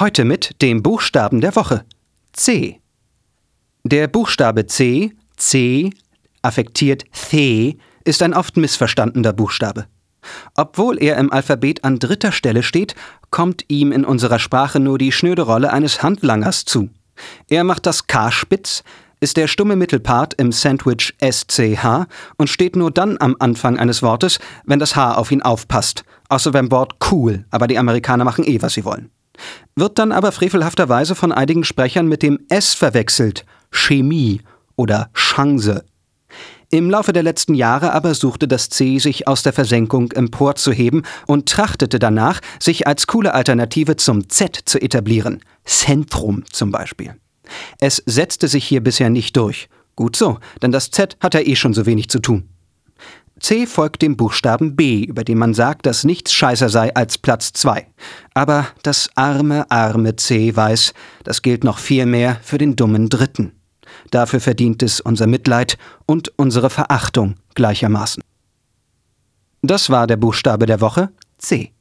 Heute mit dem Buchstaben der Woche C. Der Buchstabe C, C, affektiert The, ist ein oft missverstandener Buchstabe. Obwohl er im Alphabet an dritter Stelle steht, kommt ihm in unserer Sprache nur die schnöde Rolle eines Handlangers zu. Er macht das K spitz, ist der stumme Mittelpart im Sandwich SCH und steht nur dann am Anfang eines Wortes, wenn das H auf ihn aufpasst, außer beim Wort cool, aber die Amerikaner machen eh, was sie wollen. Wird dann aber frevelhafterweise von einigen Sprechern mit dem S verwechselt, Chemie oder Chance. Im Laufe der letzten Jahre aber suchte das C sich aus der Versenkung emporzuheben und trachtete danach, sich als coole Alternative zum Z zu etablieren. Zentrum zum Beispiel. Es setzte sich hier bisher nicht durch. Gut so, denn das Z hat ja eh schon so wenig zu tun. C folgt dem Buchstaben B, über den man sagt, dass nichts scheißer sei als Platz 2. Aber das arme, arme C weiß, das gilt noch viel mehr für den dummen Dritten. Dafür verdient es unser Mitleid und unsere Verachtung gleichermaßen. Das war der Buchstabe der Woche C.